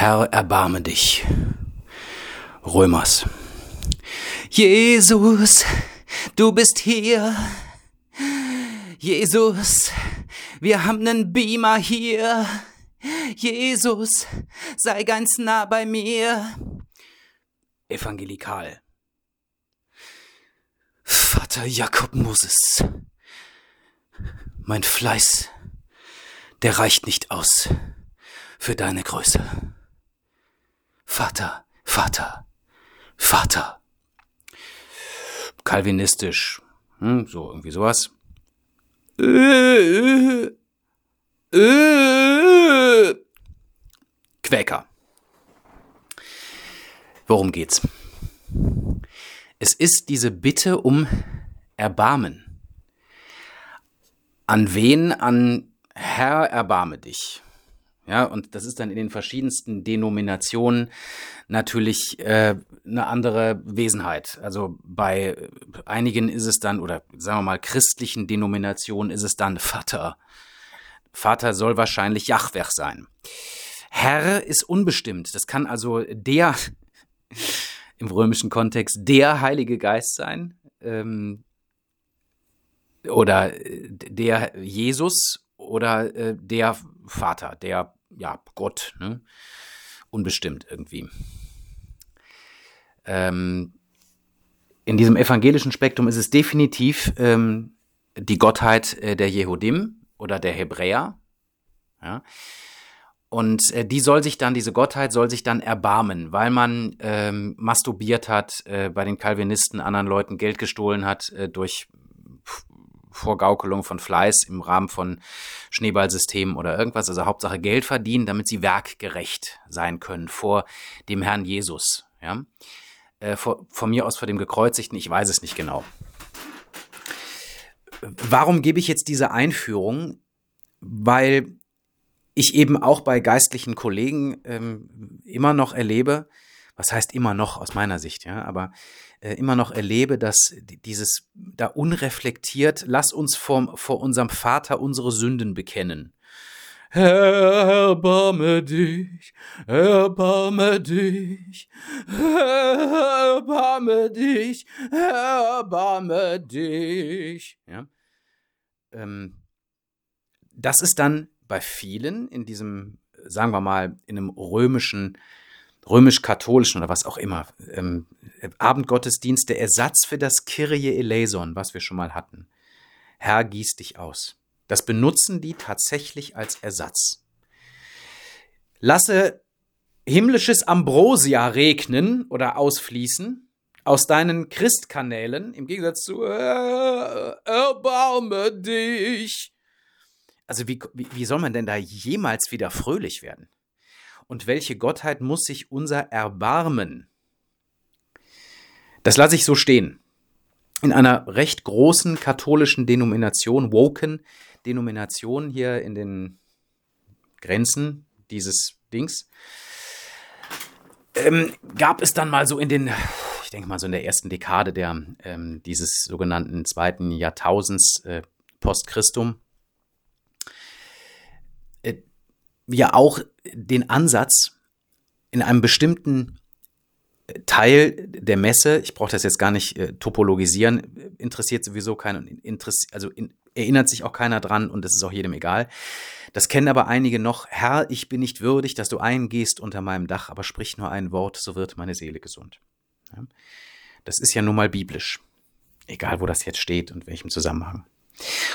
Herr, erbarme dich. Römers. Jesus, du bist hier. Jesus, wir haben nen Beamer hier. Jesus, sei ganz nah bei mir. Evangelikal. Vater Jakob Moses, mein Fleiß, der reicht nicht aus für deine Größe. Vater, Vater, Vater. Calvinistisch, hm, so irgendwie sowas. Quäker. Worum geht's? Es ist diese Bitte um Erbarmen. An wen? An Herr, erbarme dich. Ja, und das ist dann in den verschiedensten Denominationen natürlich äh, eine andere Wesenheit. Also bei einigen ist es dann, oder sagen wir mal christlichen Denominationen ist es dann Vater. Vater soll wahrscheinlich Jahweh sein. Herr ist unbestimmt. Das kann also der im römischen Kontext der Heilige Geist sein ähm, oder der Jesus oder äh, der Vater, der ja, Gott, ne? Unbestimmt irgendwie. Ähm, in diesem evangelischen Spektrum ist es definitiv ähm, die Gottheit äh, der Jehudim oder der Hebräer. Ja? Und äh, die soll sich dann, diese Gottheit soll sich dann erbarmen, weil man ähm, masturbiert hat, äh, bei den Calvinisten anderen Leuten Geld gestohlen hat äh, durch Vorgaukelung von Fleiß im Rahmen von Schneeballsystemen oder irgendwas. Also Hauptsache Geld verdienen, damit sie werkgerecht sein können vor dem Herrn Jesus. Ja? Äh, vor, von mir aus vor dem Gekreuzigten, ich weiß es nicht genau. Warum gebe ich jetzt diese Einführung? Weil ich eben auch bei geistlichen Kollegen ähm, immer noch erlebe, was heißt immer noch aus meiner Sicht, ja, aber äh, immer noch erlebe, dass dieses da unreflektiert, lass uns vor, vor unserem Vater unsere Sünden bekennen. Erbarme dich, erbarme dich, erbarme dich, erbarme dich. Ja? Ähm, das ist dann bei vielen in diesem, sagen wir mal, in einem römischen römisch-katholischen oder was auch immer, ähm, Abendgottesdienst der Ersatz für das Kyrie eleison, was wir schon mal hatten. Herr, gieß dich aus. Das benutzen die tatsächlich als Ersatz. Lasse himmlisches Ambrosia regnen oder ausfließen aus deinen Christkanälen, im Gegensatz zu äh, Erbarme dich. Also wie, wie, wie soll man denn da jemals wieder fröhlich werden? Und welche Gottheit muss sich unser erbarmen? Das lasse ich so stehen. In einer recht großen katholischen Denomination, Woken Denomination hier in den Grenzen dieses Dings, ähm, gab es dann mal so in den, ich denke mal so in der ersten Dekade der, ähm, dieses sogenannten zweiten Jahrtausends äh, Post ja auch den Ansatz in einem bestimmten äh, Teil der Messe, ich brauche das jetzt gar nicht äh, topologisieren, interessiert sowieso keinen, also in, erinnert sich auch keiner dran und das ist auch jedem egal. Das kennen aber einige noch. Herr, ich bin nicht würdig, dass du eingehst unter meinem Dach, aber sprich nur ein Wort, so wird meine Seele gesund. Ja? Das ist ja nun mal biblisch. Egal, wo das jetzt steht und welchem Zusammenhang.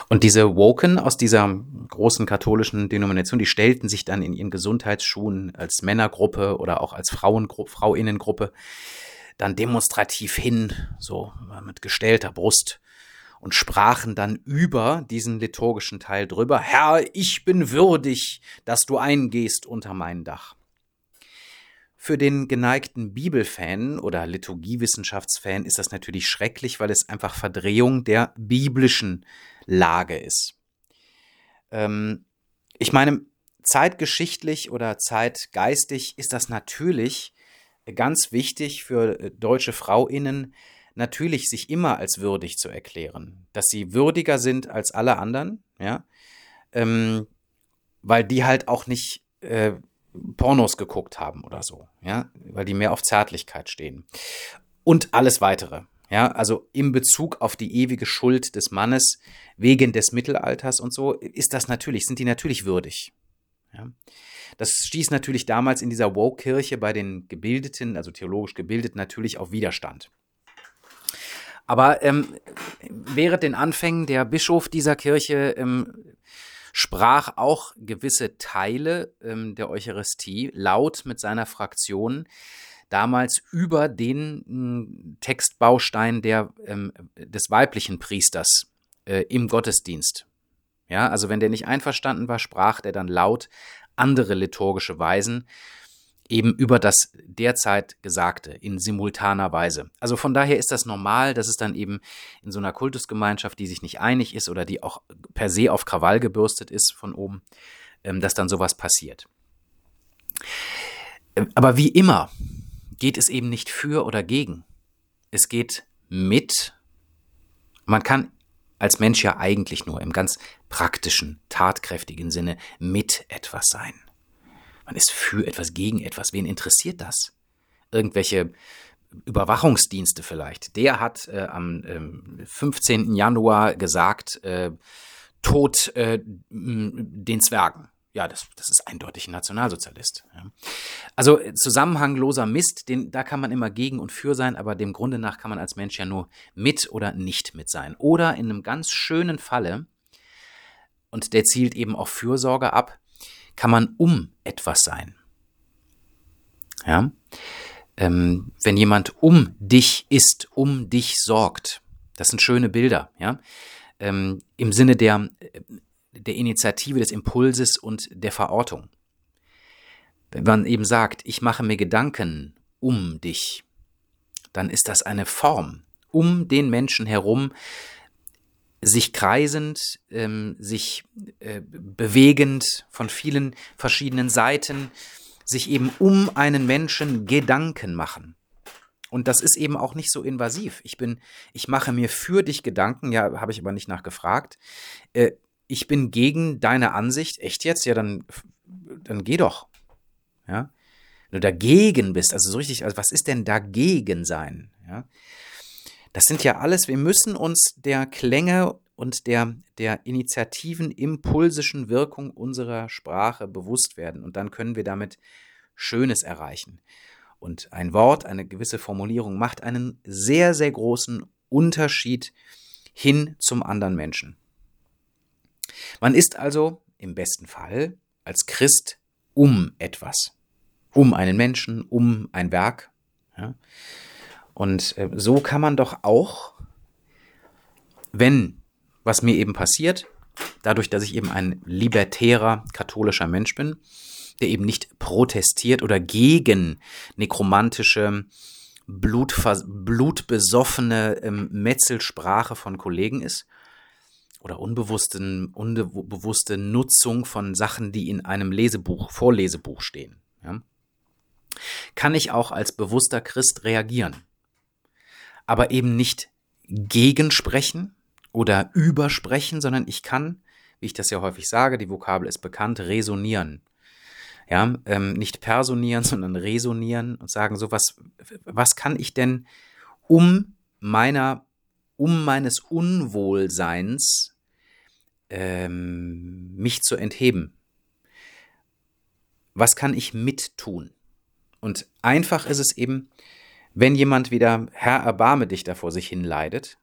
Und diese Woken aus dieser großen katholischen Denomination, die stellten sich dann in ihren Gesundheitsschuhen als Männergruppe oder auch als Frauengruppe, Frauinnengruppe dann demonstrativ hin, so mit gestellter Brust und sprachen dann über diesen liturgischen Teil drüber, Herr, ich bin würdig, dass du eingehst unter mein Dach. Für den geneigten Bibelfan oder Liturgiewissenschaftsfan ist das natürlich schrecklich, weil es einfach Verdrehung der biblischen Lage ist. Ähm, ich meine, zeitgeschichtlich oder zeitgeistig ist das natürlich ganz wichtig für äh, deutsche Frauinnen, natürlich sich immer als würdig zu erklären, dass sie würdiger sind als alle anderen, ja, ähm, weil die halt auch nicht äh, Pornos geguckt haben oder so, ja, weil die mehr auf Zärtlichkeit stehen. Und alles weitere. Ja, also in Bezug auf die ewige Schuld des Mannes wegen des Mittelalters und so ist das natürlich, sind die natürlich würdig. Ja. Das stieß natürlich damals in dieser Woke-Kirche bei den Gebildeten, also theologisch Gebildeten, natürlich auf Widerstand. Aber ähm, während den Anfängen der Bischof dieser Kirche ähm, sprach auch gewisse Teile ähm, der Eucharistie laut mit seiner Fraktion damals über den hm, Textbaustein der, ähm, des weiblichen Priesters äh, im Gottesdienst. Ja, also wenn der nicht einverstanden war, sprach der dann laut andere liturgische Weisen eben über das derzeit Gesagte in simultaner Weise. Also von daher ist das normal, dass es dann eben in so einer Kultusgemeinschaft, die sich nicht einig ist oder die auch per se auf Krawall gebürstet ist von oben, ähm, dass dann sowas passiert. Ähm, aber wie immer geht es eben nicht für oder gegen. Es geht mit. Man kann als Mensch ja eigentlich nur im ganz praktischen, tatkräftigen Sinne mit etwas sein. Man ist für etwas, gegen etwas. Wen interessiert das? Irgendwelche Überwachungsdienste vielleicht. Der hat äh, am äh, 15. Januar gesagt, äh, Tod äh, den Zwergen ja, das, das ist eindeutig ein Nationalsozialist. Ja. Also äh, zusammenhangloser Mist, den, da kann man immer gegen und für sein, aber dem Grunde nach kann man als Mensch ja nur mit oder nicht mit sein. Oder in einem ganz schönen Falle, und der zielt eben auf Fürsorge ab, kann man um etwas sein. Ja. Ähm, wenn jemand um dich ist, um dich sorgt, das sind schöne Bilder, ja. Ähm, Im Sinne der äh, der Initiative, des Impulses und der Verortung. Wenn man eben sagt, ich mache mir Gedanken um dich, dann ist das eine Form, um den Menschen herum, sich kreisend, ähm, sich äh, bewegend von vielen verschiedenen Seiten, sich eben um einen Menschen Gedanken machen. Und das ist eben auch nicht so invasiv. Ich bin, ich mache mir für dich Gedanken, ja, habe ich aber nicht nachgefragt. Äh, ich bin gegen deine Ansicht, echt jetzt? Ja, dann, dann geh doch. Ja. Wenn du dagegen bist, also so richtig, also was ist denn dagegen sein? Ja. Das sind ja alles, wir müssen uns der Klänge und der, der Initiativen, impulsischen Wirkung unserer Sprache bewusst werden. Und dann können wir damit Schönes erreichen. Und ein Wort, eine gewisse Formulierung macht einen sehr, sehr großen Unterschied hin zum anderen Menschen. Man ist also im besten Fall als Christ um etwas, um einen Menschen, um ein Werk. Ja? Und äh, so kann man doch auch, wenn, was mir eben passiert, dadurch, dass ich eben ein libertärer katholischer Mensch bin, der eben nicht protestiert oder gegen nekromantische, blutbesoffene ähm, Metzelsprache von Kollegen ist, oder unbewussten, unbewusste Nutzung von Sachen, die in einem Lesebuch, Vorlesebuch stehen. Ja? Kann ich auch als bewusster Christ reagieren, aber eben nicht gegensprechen oder übersprechen, sondern ich kann, wie ich das ja häufig sage, die Vokabel ist bekannt, resonieren. Ja, ähm, nicht personieren, sondern resonieren und sagen so, was, was kann ich denn um meiner, um meines Unwohlseins ähm, mich zu entheben. Was kann ich mittun? Und einfach ist es eben, wenn jemand wieder Herr, erbarme dich da vor sich hin leidet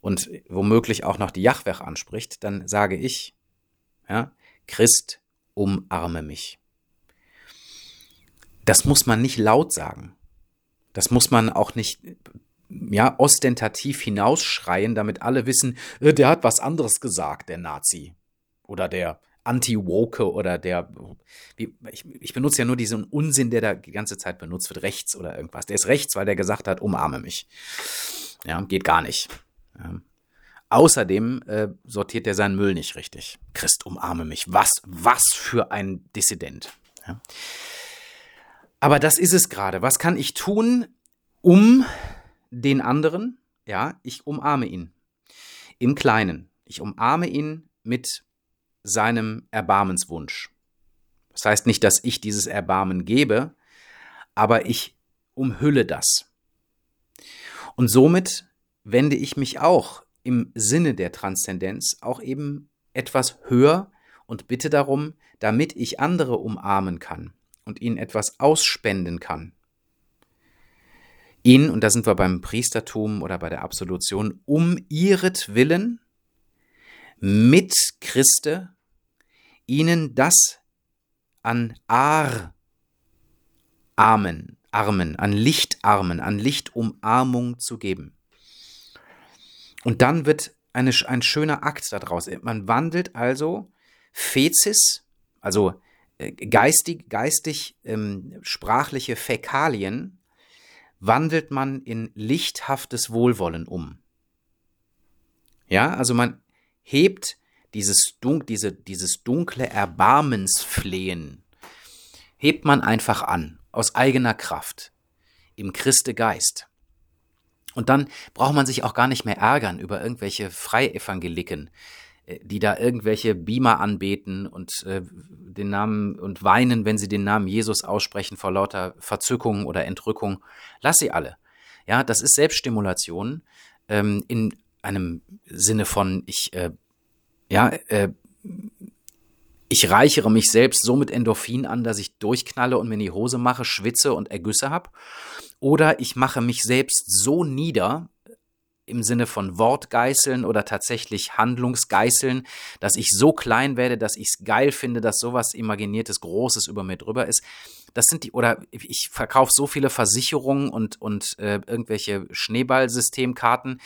und womöglich auch noch die Jachwech anspricht, dann sage ich, ja, Christ, umarme mich. Das muss man nicht laut sagen. Das muss man auch nicht ja, ostentativ hinausschreien, damit alle wissen, äh, der hat was anderes gesagt, der Nazi. Oder der Anti-Woke oder der, ich, ich benutze ja nur diesen Unsinn, der da die ganze Zeit benutzt wird, rechts oder irgendwas. Der ist rechts, weil der gesagt hat, umarme mich. Ja, geht gar nicht. Ja. Außerdem äh, sortiert er seinen Müll nicht richtig. Christ, umarme mich. Was, was für ein Dissident. Ja. Aber das ist es gerade. Was kann ich tun, um den anderen, ja, ich umarme ihn. Im Kleinen. Ich umarme ihn mit seinem Erbarmenswunsch. Das heißt nicht, dass ich dieses Erbarmen gebe, aber ich umhülle das. Und somit wende ich mich auch im Sinne der Transzendenz auch eben etwas höher und bitte darum, damit ich andere umarmen kann und ihnen etwas ausspenden kann. Ihnen, und da sind wir beim Priestertum oder bei der Absolution, um ihretwillen mit Christe ihnen das an Ar Armen, Armen, an Lichtarmen, an Lichtumarmung zu geben. Und dann wird eine, ein schöner Akt daraus. Man wandelt also Fezis, also äh, geistig, geistig ähm, sprachliche Fäkalien, wandelt man in lichthaftes Wohlwollen um. Ja, also man hebt dieses, dun diese, dieses dunkle Erbarmensflehen, hebt man einfach an, aus eigener Kraft, im Christe Geist. Und dann braucht man sich auch gar nicht mehr ärgern über irgendwelche Freievangeliken, die da irgendwelche Beamer anbeten und äh, den Namen und weinen, wenn sie den Namen Jesus aussprechen vor lauter Verzückung oder Entrückung. Lass sie alle. Ja, das ist Selbststimulation ähm, in einem Sinne von ich äh, ja äh, ich reichere mich selbst so mit Endorphin an, dass ich durchknalle und mir in die Hose mache, schwitze und Ergüsse habe. Oder ich mache mich selbst so nieder, im Sinne von Wortgeißeln oder tatsächlich Handlungsgeißeln, dass ich so klein werde, dass ich es geil finde, dass sowas Imaginiertes, Großes über mir drüber ist. Das sind die, oder ich verkaufe so viele Versicherungen und, und äh, irgendwelche Schneeballsystemkarten,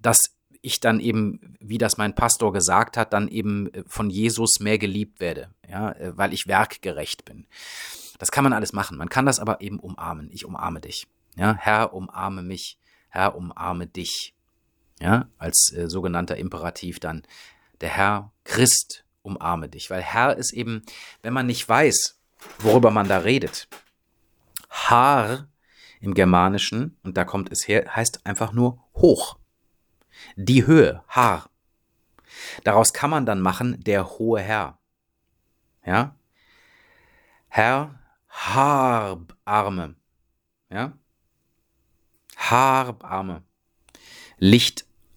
dass ich dann eben, wie das mein Pastor gesagt hat, dann eben äh, von Jesus mehr geliebt werde, ja, äh, weil ich werkgerecht bin. Das kann man alles machen. Man kann das aber eben umarmen. Ich umarme dich. Ja, Herr, umarme mich. Herr, umarme dich. Ja, als äh, sogenannter Imperativ dann. Der Herr Christ umarme dich. Weil Herr ist eben, wenn man nicht weiß, worüber man da redet. Haar im Germanischen, und da kommt es her, heißt einfach nur hoch. Die Höhe, Haar. Daraus kann man dann machen, der hohe Herr. Ja? Herr, Harbarme. Ja? Harbarme.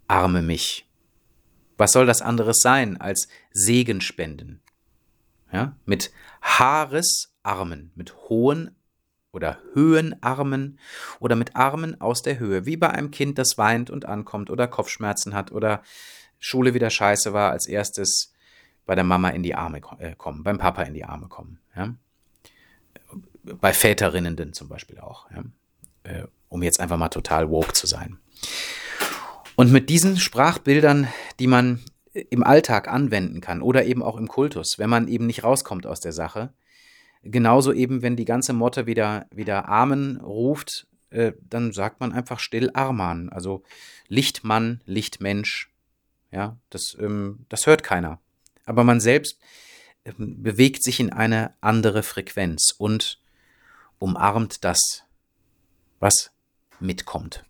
Lichtarme mich. Was soll das anderes sein als Segen spenden? Ja? Mit Haaresarmen, mit hohen oder Höhenarmen oder mit Armen aus der Höhe, wie bei einem Kind, das weint und ankommt oder Kopfschmerzen hat oder Schule wieder scheiße war, als erstes bei der Mama in die Arme äh, kommen, beim Papa in die Arme kommen. Ja? Bei Väterinnen zum Beispiel auch, ja? äh, um jetzt einfach mal total woke zu sein. Und mit diesen Sprachbildern, die man im Alltag anwenden kann oder eben auch im Kultus, wenn man eben nicht rauskommt aus der Sache, Genauso eben, wenn die ganze Motte wieder, wieder Amen ruft, äh, dann sagt man einfach still Arman, also Lichtmann, Lichtmensch. Ja, das, ähm, das hört keiner. Aber man selbst ähm, bewegt sich in eine andere Frequenz und umarmt das, was mitkommt.